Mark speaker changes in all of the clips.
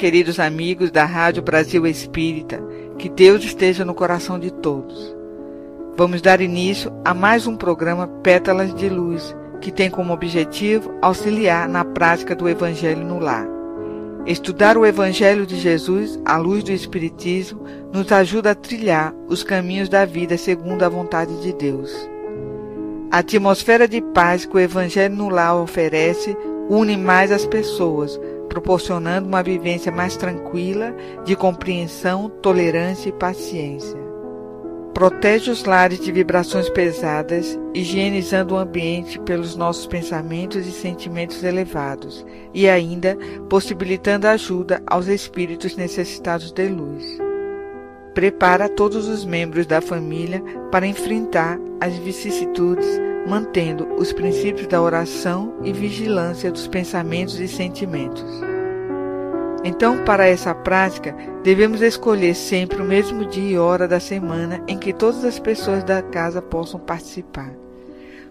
Speaker 1: Queridos amigos da Rádio Brasil Espírita, que Deus esteja no coração de todos. Vamos dar início a mais um programa Pétalas de Luz, que tem como objetivo auxiliar na prática do Evangelho no lar. Estudar o Evangelho de Jesus à luz do Espiritismo nos ajuda a trilhar os caminhos da vida segundo a vontade de Deus. A atmosfera de paz que o Evangelho no lar oferece une mais as pessoas, proporcionando uma vivência mais tranquila, de compreensão, tolerância e paciência. Protege os lares de vibrações pesadas, higienizando o ambiente pelos nossos pensamentos e sentimentos elevados, e ainda possibilitando ajuda aos espíritos necessitados de luz. Prepara todos os membros da família para enfrentar as vicissitudes mantendo os princípios da oração e vigilância dos pensamentos e sentimentos. Então, para essa prática, devemos escolher sempre o mesmo dia e hora da semana em que todas as pessoas da casa possam participar.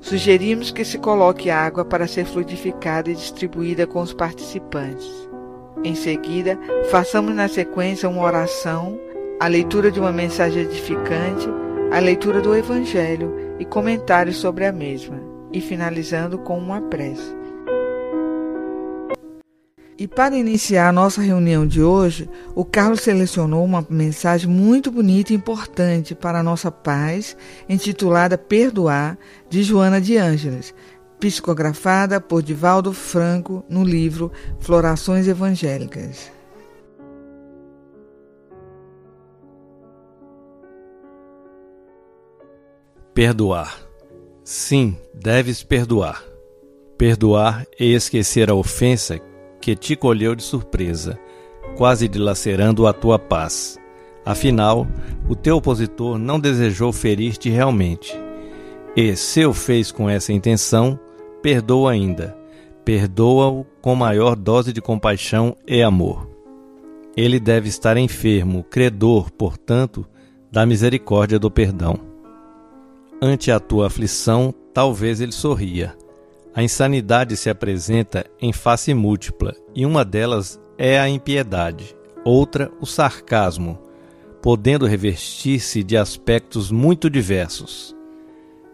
Speaker 1: Sugerimos que se coloque água para ser fluidificada e distribuída com os participantes. Em seguida, façamos na sequência uma oração, a leitura de uma mensagem edificante, a leitura do Evangelho e comentários sobre a mesma, e finalizando com uma prece. E para iniciar a nossa reunião de hoje, o Carlos selecionou uma mensagem muito bonita e importante para a nossa paz, intitulada Perdoar, de Joana de Ângeles, psicografada por Divaldo Franco no livro Florações Evangélicas.
Speaker 2: Perdoar. Sim, deves perdoar. Perdoar e esquecer a ofensa que te colheu de surpresa, quase dilacerando a tua paz. Afinal, o teu opositor não desejou ferir-te realmente. E, se o fez com essa intenção, perdoa ainda. Perdoa-o com maior dose de compaixão e amor. Ele deve estar enfermo, credor, portanto, da misericórdia do perdão. Ante a tua aflição, talvez ele sorria. A insanidade se apresenta em face múltipla, e uma delas é a impiedade, outra o sarcasmo, podendo revestir-se de aspectos muito diversos.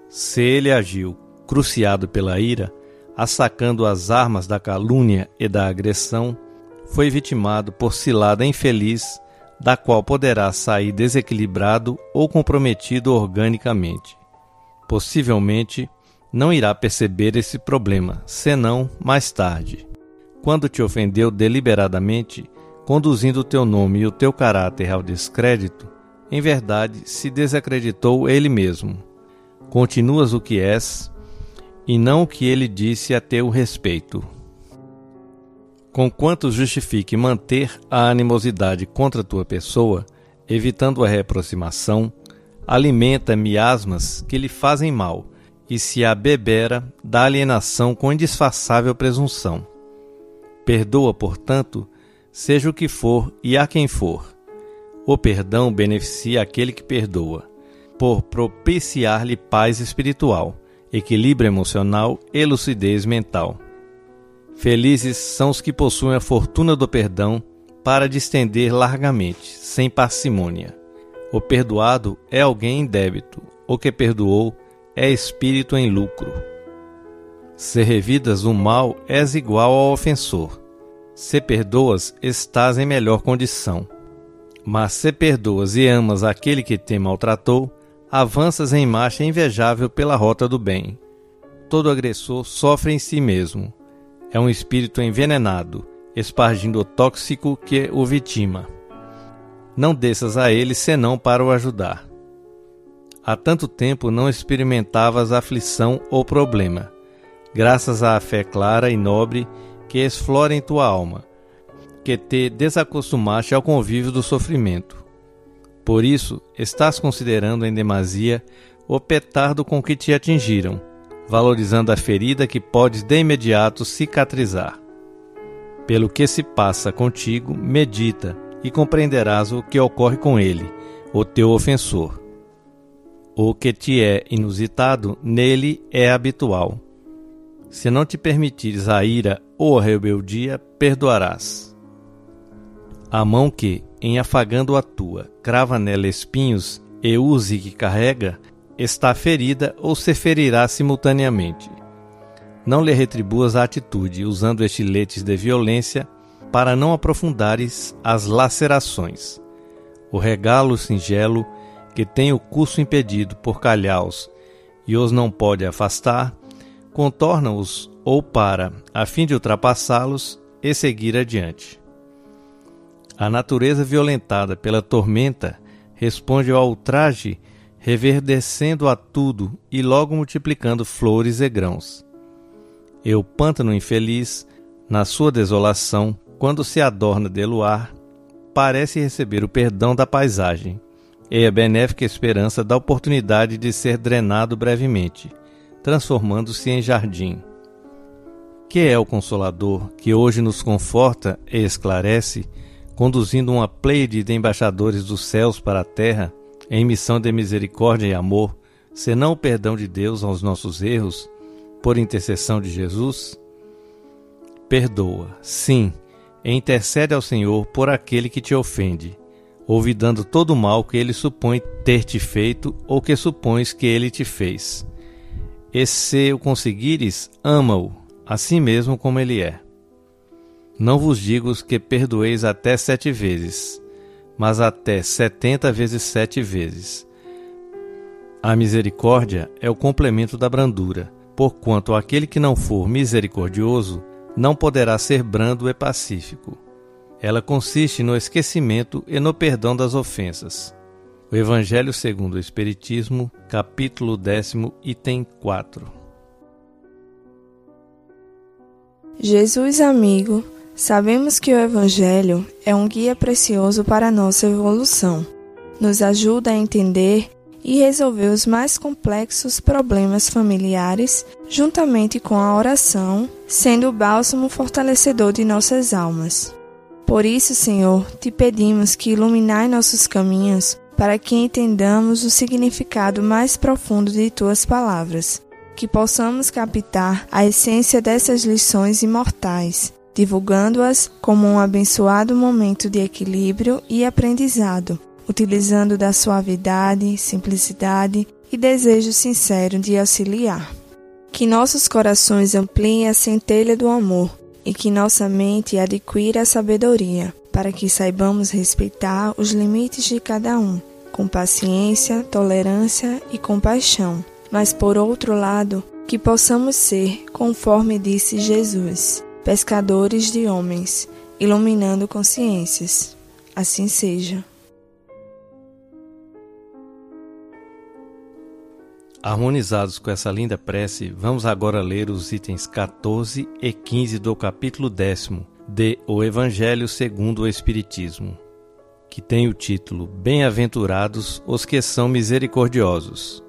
Speaker 2: Se ele agiu, cruciado pela ira, assacando as armas da calúnia e da agressão, foi vitimado por cilada infeliz, da qual poderá sair desequilibrado ou comprometido organicamente possivelmente não irá perceber esse problema, senão mais tarde. Quando te ofendeu deliberadamente, conduzindo o teu nome e o teu caráter ao descrédito, em verdade se desacreditou ele mesmo. Continuas o que és, e não o que ele disse a teu respeito. Conquanto justifique manter a animosidade contra tua pessoa, evitando a reaproximação, alimenta miasmas que lhe fazem mal, e se abebera da alienação com indisfaçável presunção. Perdoa, portanto, seja o que for e a quem for. O perdão beneficia aquele que perdoa, por propiciar-lhe paz espiritual, equilíbrio emocional e lucidez mental. Felizes são os que possuem a fortuna do perdão para distender largamente, sem parcimônia. O perdoado é alguém em débito, o que perdoou é espírito em lucro. Se revidas o mal, és igual ao ofensor. Se perdoas, estás em melhor condição. Mas se perdoas e amas aquele que te maltratou, avanças em marcha invejável pela rota do bem. Todo agressor sofre em si mesmo. É um espírito envenenado, espargindo o tóxico que o vitima não desças a ele senão para o ajudar. há tanto tempo não experimentavas aflição ou problema, graças à fé clara e nobre que explora em tua alma, que te desacostumaste ao convívio do sofrimento. Por isso, estás considerando em demasia o petardo com que te atingiram, valorizando a ferida que podes de imediato cicatrizar. Pelo que se passa contigo, medita e compreenderás o que ocorre com ele, o teu ofensor. O que te é inusitado, nele é habitual. Se não te permitires a ira ou a rebeldia, perdoarás. A mão que, em afagando a tua, crava nela espinhos e use que carrega, está ferida ou se ferirá simultaneamente. Não lhe retribuas a atitude usando estiletes de violência para não aprofundares as lacerações. O regalo singelo, que tem o curso impedido por calhaus e os não pode afastar, contorna-os ou para, a fim de ultrapassá-los e seguir adiante. A natureza violentada pela tormenta responde ao ultraje, reverdecendo a tudo e logo multiplicando flores e grãos. E o pântano infeliz, na sua desolação, quando se adorna de luar, parece receber o perdão da paisagem e a benéfica esperança da oportunidade de ser drenado brevemente, transformando-se em jardim. Que é o Consolador que hoje nos conforta e esclarece, conduzindo uma pleide de embaixadores dos céus para a terra, em missão de misericórdia e amor, senão o perdão de Deus aos nossos erros, por intercessão de Jesus? Perdoa, sim, e intercede ao Senhor por aquele que te ofende, olvidando todo o mal que ele supõe ter te feito ou que supões que ele te fez. E se o conseguires, ama-o, assim mesmo como ele é. Não vos digo que perdoeis até sete vezes, mas até setenta vezes sete vezes. A misericórdia é o complemento da brandura, porquanto aquele que não for misericordioso não poderá ser brando e pacífico. Ela consiste no esquecimento e no perdão das ofensas. O Evangelho segundo o Espiritismo, capítulo décimo, item 4.
Speaker 3: Jesus amigo, sabemos que o Evangelho é um guia precioso para a nossa evolução. Nos ajuda a entender e resolver os mais complexos problemas familiares, juntamente com a oração, sendo o bálsamo fortalecedor de nossas almas. Por isso, Senhor, te pedimos que iluminai nossos caminhos para que entendamos o significado mais profundo de tuas palavras, que possamos captar a essência dessas lições imortais, divulgando-as como um abençoado momento de equilíbrio e aprendizado utilizando da suavidade, simplicidade e desejo sincero de auxiliar. Que nossos corações ampliem a centelha do amor e que nossa mente adquira a sabedoria, para que saibamos respeitar os limites de cada um, com paciência, tolerância e compaixão. Mas por outro lado, que possamos ser, conforme disse Jesus, pescadores de homens, iluminando consciências. Assim seja.
Speaker 2: Harmonizados com essa linda prece, vamos agora ler os itens 14 e 15 do capítulo 10 de O Evangelho segundo o Espiritismo, que tem o título Bem-aventurados os que são misericordiosos.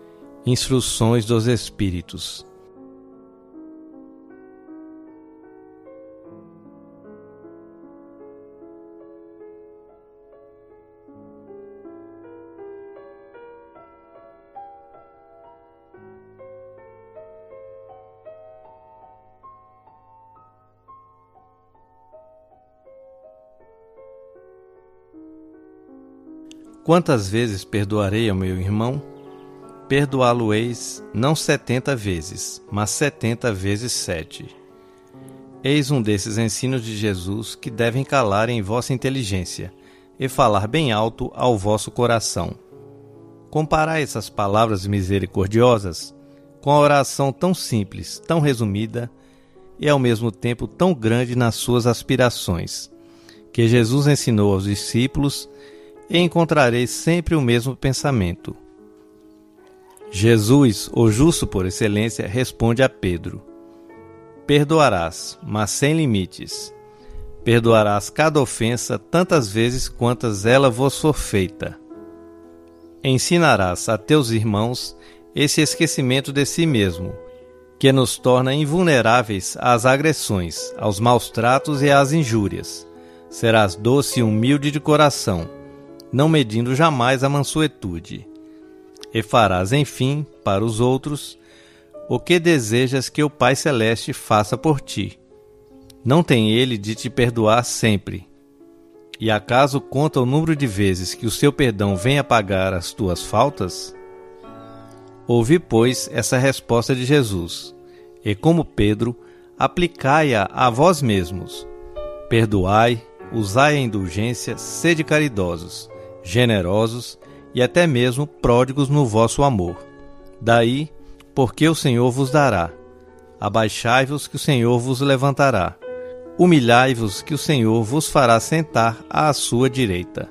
Speaker 2: Instruções dos Espíritos. Quantas vezes perdoarei ao meu irmão? Perdoá-lo-eis não setenta vezes, mas setenta vezes sete. Eis um desses ensinos de Jesus que devem calar em vossa inteligência e falar bem alto ao vosso coração. Comparai essas palavras misericordiosas com a oração tão simples, tão resumida e ao mesmo tempo tão grande nas suas aspirações, que Jesus ensinou aos discípulos e encontrareis sempre o mesmo pensamento. Jesus, o justo por excelência, responde a Pedro: Perdoarás, mas sem limites. Perdoarás cada ofensa tantas vezes quantas ela vos for feita. Ensinarás a teus irmãos esse esquecimento de si mesmo, que nos torna invulneráveis às agressões, aos maus tratos e às injúrias. Serás doce e humilde de coração, não medindo jamais a mansuetude. E farás, enfim, para os outros, o que desejas que o Pai Celeste faça por ti. Não tem ele de te perdoar sempre. E acaso conta o número de vezes que o seu perdão vem apagar as tuas faltas? Ouvi, pois, essa resposta de Jesus, e como Pedro, aplicai-a a vós mesmos. Perdoai, usai a indulgência, sede caridosos, generosos e até mesmo pródigos no vosso amor. Daí, porque o Senhor vos dará. Abaixai-vos que o Senhor vos levantará. Humilhai-vos que o Senhor vos fará sentar à sua direita.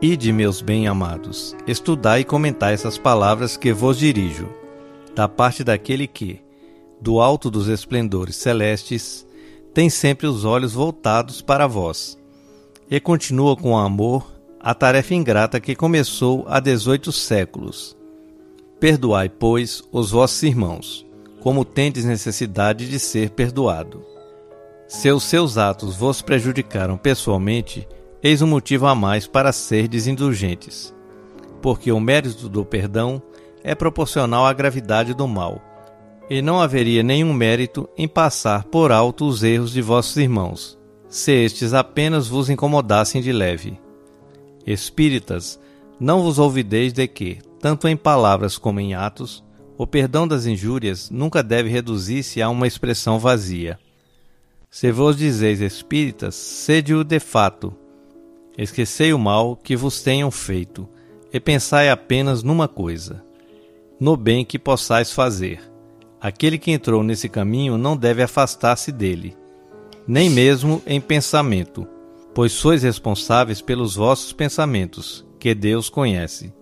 Speaker 2: Ide, meus bem-amados, estudai e comentai essas palavras que vos dirijo, da parte daquele que, do alto dos esplendores celestes, tem sempre os olhos voltados para vós, e continua com amor a tarefa ingrata que começou há dezoito séculos. Perdoai, pois, os vossos irmãos, como tendes necessidade de ser perdoado. Se os seus atos vos prejudicaram pessoalmente, eis um motivo a mais para serdes indulgentes, porque o mérito do perdão é proporcional à gravidade do mal, e não haveria nenhum mérito em passar por alto os erros de vossos irmãos, se estes apenas vos incomodassem de leve. Espíritas, não vos ouvideis de que, tanto em palavras como em atos, o perdão das injúrias nunca deve reduzir-se a uma expressão vazia. Se vos dizeis espíritas, sede-o de fato, Esquecei o mal que vos tenham feito, e pensai apenas numa coisa: no bem que possais fazer. Aquele que entrou nesse caminho não deve afastar-se dele, nem mesmo em pensamento, pois sois responsáveis pelos vossos pensamentos, que Deus conhece.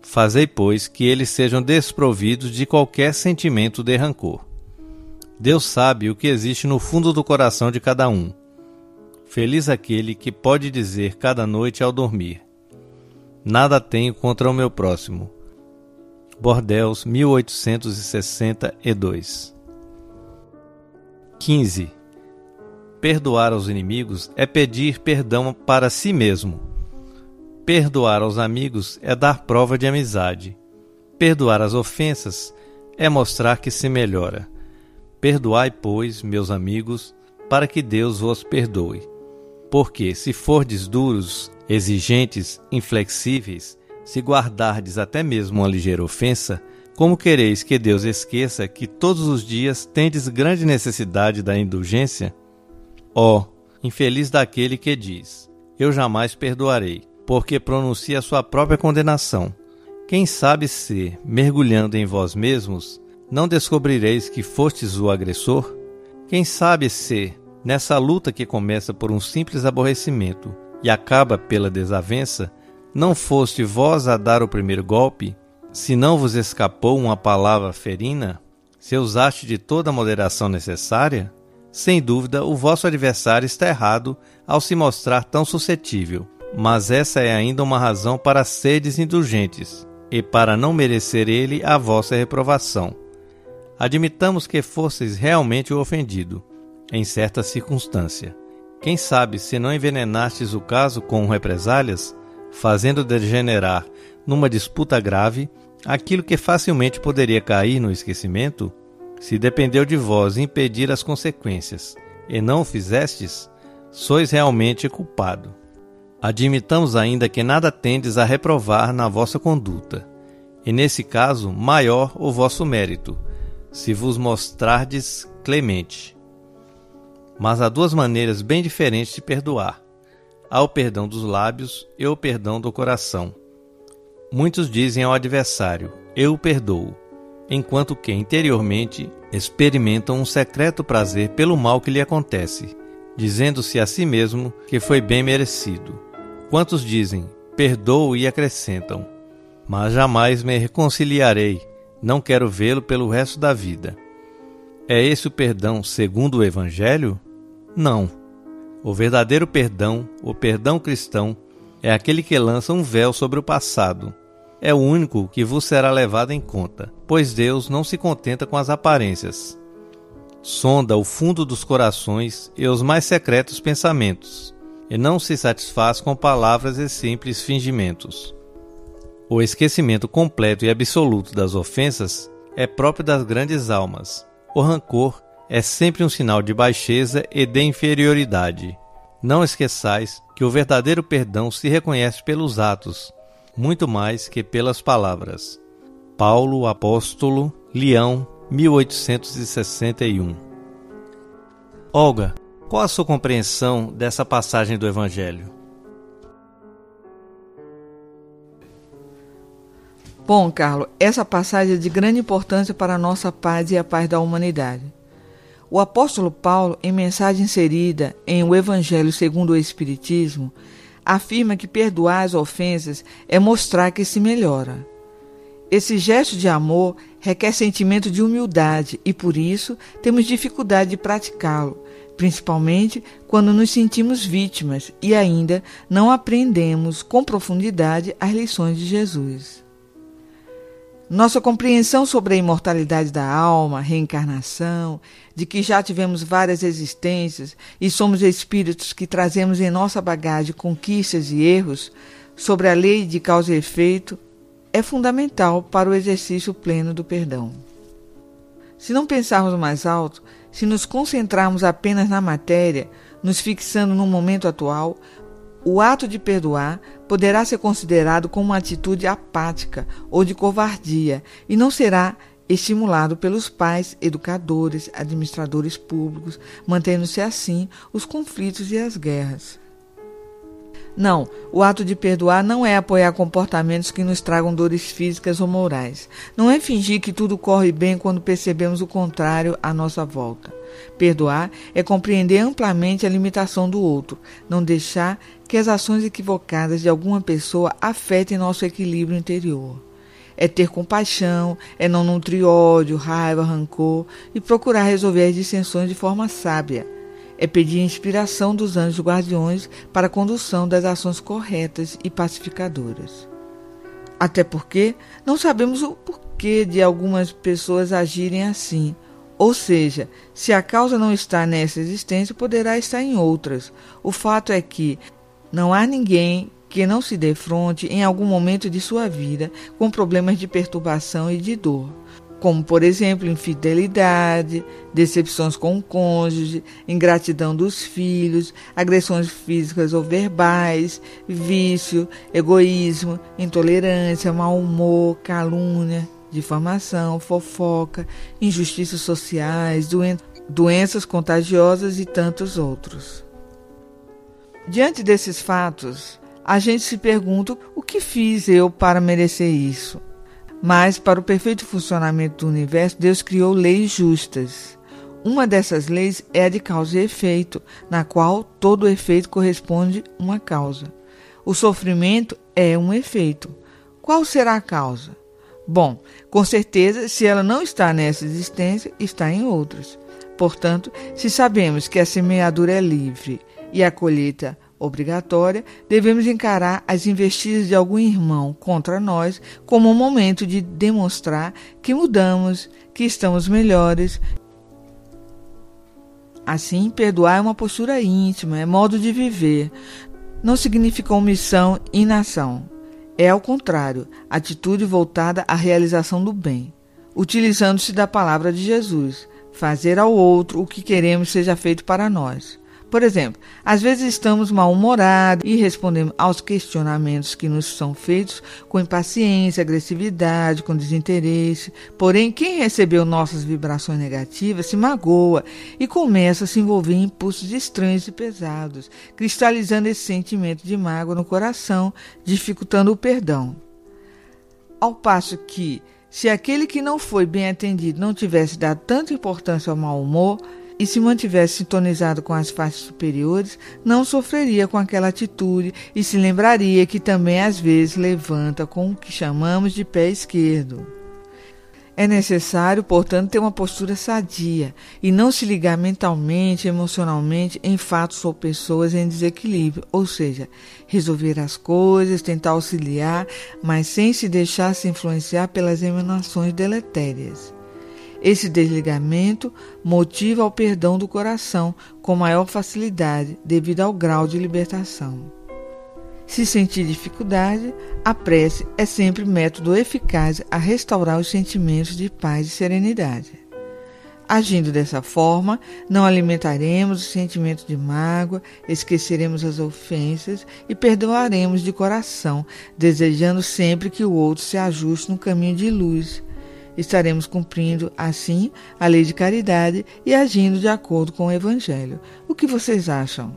Speaker 2: Fazei, pois, que eles sejam desprovidos de qualquer sentimento de rancor. Deus sabe o que existe no fundo do coração de cada um Feliz aquele que pode dizer cada noite ao dormir: Nada tenho contra o meu próximo. Bordéus, 1862. 15. Perdoar aos inimigos é pedir perdão para si mesmo. Perdoar aos amigos é dar prova de amizade. Perdoar as ofensas é mostrar que se melhora. Perdoai, pois, meus amigos, para que Deus vos perdoe. Porque se fordes duros, exigentes, inflexíveis, se guardardes até mesmo uma ligeira ofensa, como quereis que Deus esqueça que todos os dias tendes grande necessidade da indulgência? Ó, oh, infeliz daquele que diz: Eu jamais perdoarei, porque pronuncia a sua própria condenação. Quem sabe se, mergulhando em vós mesmos, não descobrireis que fostes o agressor? Quem sabe se, Nessa luta que começa por um simples aborrecimento e acaba pela desavença, não foste vós a dar o primeiro golpe? Se não vos escapou uma palavra ferina? Se usaste de toda a moderação necessária? Sem dúvida, o vosso adversário está errado ao se mostrar tão suscetível, mas essa é ainda uma razão para seres indulgentes e para não merecer ele a vossa reprovação. Admitamos que fosseis realmente o ofendido em certa circunstância. Quem sabe se não envenenastes o caso com represálias, fazendo degenerar numa disputa grave aquilo que facilmente poderia cair no esquecimento? Se dependeu de vós impedir as consequências e não o fizestes, sois realmente culpado. Admitamos ainda que nada tendes a reprovar na vossa conduta, e nesse caso maior o vosso mérito, se vos mostrardes clemente. Mas há duas maneiras bem diferentes de perdoar: há o perdão dos lábios e o perdão do coração. Muitos dizem ao adversário: Eu o perdoo, enquanto que interiormente experimentam um secreto prazer pelo mal que lhe acontece, dizendo-se a si mesmo que foi bem merecido. Quantos dizem: Perdoo e acrescentam: mas jamais me reconciliarei. Não quero vê-lo pelo resto da vida. É esse o perdão segundo o Evangelho? Não. O verdadeiro perdão, o perdão cristão, é aquele que lança um véu sobre o passado. É o único que vos será levado em conta, pois Deus não se contenta com as aparências. Sonda o fundo dos corações e os mais secretos pensamentos, e não se satisfaz com palavras e simples fingimentos. O esquecimento completo e absoluto das ofensas é próprio das grandes almas. O rancor é sempre um sinal de baixeza e de inferioridade. Não esqueçais que o verdadeiro perdão se reconhece pelos atos, muito mais que pelas palavras. Paulo Apóstolo, Leão, 1861. Olga, qual a sua compreensão dessa passagem do Evangelho?
Speaker 1: Bom, Carlos, essa passagem é de grande importância para a nossa paz e a paz da humanidade. O apóstolo Paulo, em mensagem inserida em O Evangelho segundo o Espiritismo, afirma que perdoar as ofensas é mostrar que se melhora. Esse gesto de amor requer sentimento de humildade e, por isso, temos dificuldade de praticá-lo, principalmente quando nos sentimos vítimas e ainda não aprendemos com profundidade as lições de Jesus. Nossa compreensão sobre a imortalidade da alma, reencarnação, de que já tivemos várias existências e somos espíritos que trazemos em nossa bagagem conquistas e erros, sobre a lei de causa e efeito, é fundamental para o exercício pleno do perdão. Se não pensarmos mais alto, se nos concentrarmos apenas na matéria, nos fixando no momento atual, o ato de perdoar poderá ser considerado como uma atitude apática ou de covardia e não será estimulado pelos pais, educadores, administradores públicos, mantendo-se assim os conflitos e as guerras. Não, o ato de perdoar não é apoiar comportamentos que nos tragam dores físicas ou morais. Não é fingir que tudo corre bem quando percebemos o contrário à nossa volta. Perdoar é compreender amplamente a limitação do outro, não deixar que as ações equivocadas de alguma pessoa afetem nosso equilíbrio interior. É ter compaixão, é não nutrir ódio, raiva, rancor e procurar resolver as dissensões de forma sábia. É pedir a inspiração dos anjos guardiões para a condução das ações corretas e pacificadoras. Até porque não sabemos o porquê de algumas pessoas agirem assim ou seja, se a causa não está nessa existência, poderá estar em outras. O fato é que não há ninguém que não se defronte em algum momento de sua vida com problemas de perturbação e de dor, como, por exemplo, infidelidade, decepções com o cônjuge, ingratidão dos filhos, agressões físicas ou verbais, vício, egoísmo, intolerância, mau humor, calúnia, difamação, fofoca, injustiças sociais, doen doenças contagiosas e tantos outros. Diante desses fatos, a gente se pergunta o que fiz eu para merecer isso. Mas, para o perfeito funcionamento do universo, Deus criou leis justas. Uma dessas leis é a de causa e efeito, na qual todo efeito corresponde a uma causa. O sofrimento é um efeito. Qual será a causa? Bom, com certeza, se ela não está nessa existência, está em outras. Portanto, se sabemos que a semeadura é livre e a colheita obrigatória, devemos encarar as investidas de algum irmão contra nós como um momento de demonstrar que mudamos, que estamos melhores. Assim, perdoar é uma postura íntima, é modo de viver. Não significa omissão e inação. É, ao contrário, atitude voltada à realização do bem, utilizando-se da palavra de Jesus, fazer ao outro o que queremos seja feito para nós. Por exemplo, às vezes estamos mal-humorados e respondemos aos questionamentos que nos são feitos com impaciência, agressividade, com desinteresse. Porém, quem recebeu nossas vibrações negativas se magoa e começa a se envolver em impulsos estranhos e pesados, cristalizando esse sentimento de mágoa no coração, dificultando o perdão. Ao passo que, se aquele que não foi bem atendido não tivesse dado tanta importância ao mau humor, e se mantivesse sintonizado com as faixas superiores, não sofreria com aquela atitude e se lembraria que também às vezes levanta com o que chamamos de pé esquerdo. É necessário, portanto, ter uma postura sadia e não se ligar mentalmente, emocionalmente em fatos ou pessoas em desequilíbrio, ou seja, resolver as coisas, tentar auxiliar, mas sem se deixar se influenciar pelas emanações deletérias. Esse desligamento motiva o perdão do coração com maior facilidade devido ao grau de libertação. Se sentir dificuldade, a prece é sempre método eficaz a restaurar os sentimentos de paz e serenidade. Agindo dessa forma, não alimentaremos o sentimento de mágoa, esqueceremos as ofensas e perdoaremos de coração, desejando sempre que o outro se ajuste no caminho de luz. Estaremos cumprindo, assim, a lei de caridade e agindo de acordo com o Evangelho. O que vocês acham?